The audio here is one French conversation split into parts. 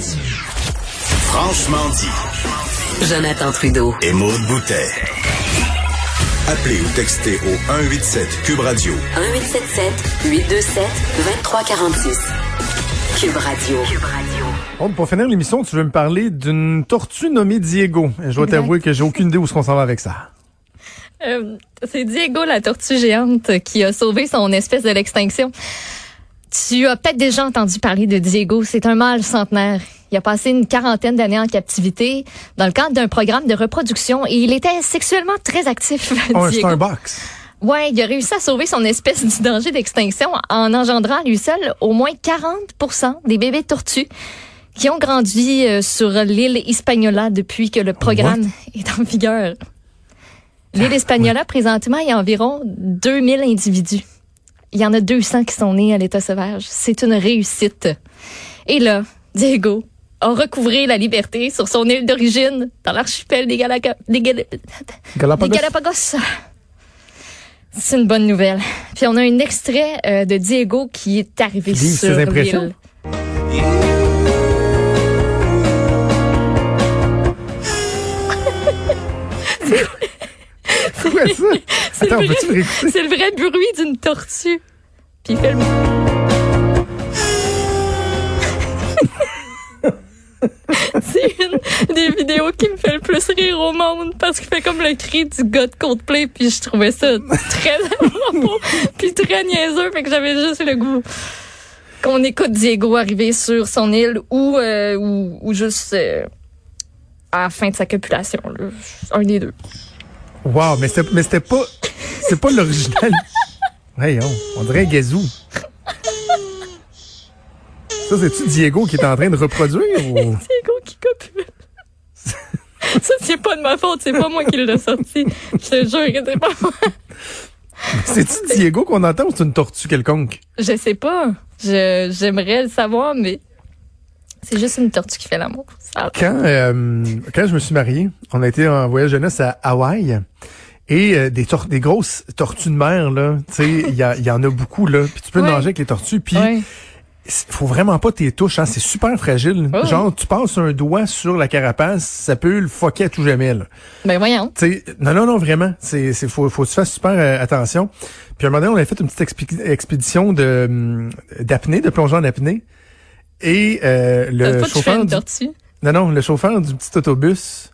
dit. Franchement dit. Jonathan Trudeau. Et Maude Boutet. Appelez ou textez au 187 Cube Radio. 1877 827 2346. Cube Radio. Cube Radio. Bon, pour finir l'émission, tu veux me parler d'une tortue nommée Diego. Je dois t'avouer que j'ai aucune idée où est-ce qu'on s'en va avec ça. Euh, c'est Diego, la tortue géante, qui a sauvé son espèce de l'extinction. Tu as peut-être déjà entendu parler de Diego. C'est un mâle centenaire. Il a passé une quarantaine d'années en captivité dans le cadre d'un programme de reproduction et il était sexuellement très actif. Oh, Diego. un box. Ouais, il a réussi à sauver son espèce du danger d'extinction en engendrant lui seul au moins 40 des bébés tortues qui ont grandi euh, sur l'île Hispaniola depuis que le programme est en vigueur. L'île Hispaniola, présentement, il y a environ 2000 individus. Il y en a 200 qui sont nés à l'état sauvage. C'est une réussite. Et là, Diego a recouvré la liberté sur son île d'origine dans l'archipel des, Galaga- des Gal- Galapagos. des Galapagos? C'est une bonne nouvelle. Puis on a un extrait euh, de Diego qui est arrivé livre sur ses impressions. l'île. C'est quoi ça? C'est Attends, le vrai- peux-tu le réécouter? C'est le vrai bruit d'une tortue. Puis il fait le... C'est une des vidéos qui me fait le plus rire au monde parce qu'il fait comme le cri du gars de Coldplay puis je trouvais ça très beau puis très niaiseux fait que j'avais juste le goût qu'on écoute Diego arriver sur son île ou euh, ou, ou juste euh, à la fin de sa copulation là. un des deux. Wow, mais c'était, mais c'était pas, c'est pas l'original. Voyons, on dirait un gazou. Ça, c'est-tu Diego qui est en train de reproduire ou? Diego qui copule. Ça, c'est pas de ma faute, c'est pas moi qui l'ai sorti. Je te jure que c'est pas moi. C'est-tu Diego qu'on entend ou c'est une tortue quelconque? Je sais pas. Je, j'aimerais le savoir, mais c'est juste une tortue qui fait l'amour. Quand, euh, quand je me suis marié, on a été en voyage jeunesse à Hawaï. Et euh, des, des grosses tortues de mer, là, tu sais, il y, y en a beaucoup, là. Puis tu peux Ouais. nager avec les tortues. Puis Ouais. faut vraiment pas tes touches, hein. C'est super fragile. Oh. Genre, tu passes un doigt sur la carapace, ça peut le foquer à tout jamais, là. Ben voyons. Tu sais, non, non, non, vraiment. C'est, c'est, faut, faut que tu fasses super euh, attention. Puis à un moment donné, on avait fait une petite expédition de, hum, d'apnée, de plongeon en apnée. Et euh, le pas chauffeur une du, non, non, le chauffeur du petit autobus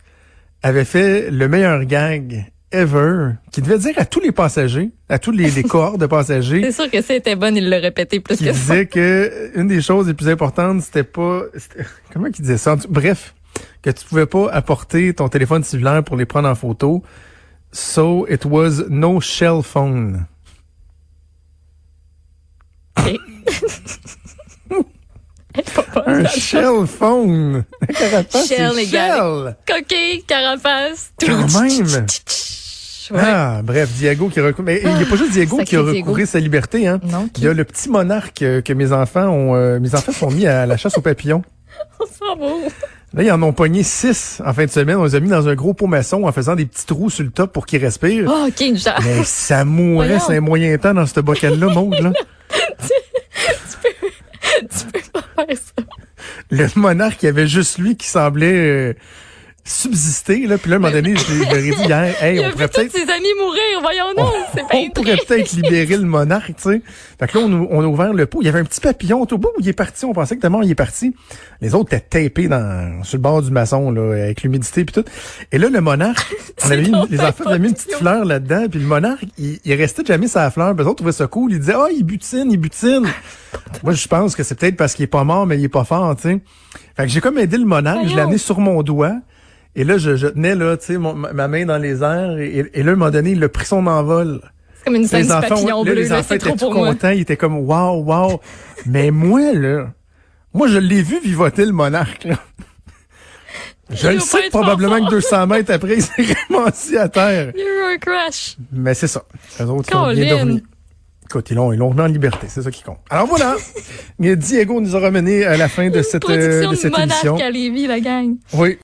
avait fait le meilleur gag ever, qui devait dire à tous les passagers, à tous les, les cohortes de passagers, C'est sûr que c'était bonne, il l'a répété plus que ça. disait que une des choses les plus importantes, c'était pas, comment il disait ça? Bref, que tu pouvais pas apporter ton téléphone cellulaire pour les prendre en photo. So it was no shell phone. Ok. Un shell phone. Carapace, Shell, les gars. Coquille, carapace. Quand même. Ouais. Ah, bref, Diego qui recouvre. Mais il n'y a pas juste Diego qui a Diego. sa liberté, hein. Non, Il y a le petit monarque euh, que mes enfants ont, euh, mes enfants sont mis à la chasse aux papillons. on s'en va. Là, ils en ont pogné six en fin de semaine. On les a mis dans un gros pot maçon en faisant des petits trous sur le top pour qu'ils respirent. Oh, ok, une chance. Mais ça mourait, c'est un moyen temps dans ce bocal-là, Maud, là. Tu peux pas faire ça. Le monarque, il y avait juste lui qui semblait euh, subsister, là. Puis là, à un moment donné, je l'ai- dit hier, hey, Il on a pourrait peut-être... ses amis mourir, voyons non, c'est pas On pourrait peut-être libérer le monarque, tu sais. Fait que là, on, a- on a ouvert le pot. Il y avait un petit papillon au bout où il est parti. On pensait que tellement il est parti. Les autres étaient tapés dans, sur le bord du maçon, là, avec l'humidité puis tout. Et là, le monarque, on avait mis, les enfants avaient mis une petite fleur là-dedans. Puis le monarque, il, il restait jamais sa fleur. Puis les autres trouvaient ça cool. Ils disaient, ah, il butine, il butine. Moi, je pense que c'est peut-être parce qu'il est pas mort, mais il est pas fort, tu sais. Fait que j'ai comme aidé le monarque. Je l'ai amené sur mon doigt. Et là, je, je tenais, là, tu sais, ma ma main dans les airs. Et, là, à un moment donné, il a pris son envol. C'est comme une scène Les enfants, papillon là, bleu, les là, enfants étaient trop contents. Ils étaient comme, wow, wow. Mais moi, là, moi, je l'ai vu vivoter le monarque, là. Je le sais probablement que 200 mètres après, il s'est assis à terre. Il y a eu un crash. Mais c'est ça. Les autres, ils ont bien Colin. Écoute, ils l'ont, ils l'ont remis en liberté. C'est ça qui compte. Alors voilà. Diego nous a ramené à la fin de cette, euh, de cette émission. monarque à Lévis, la gang. Oui.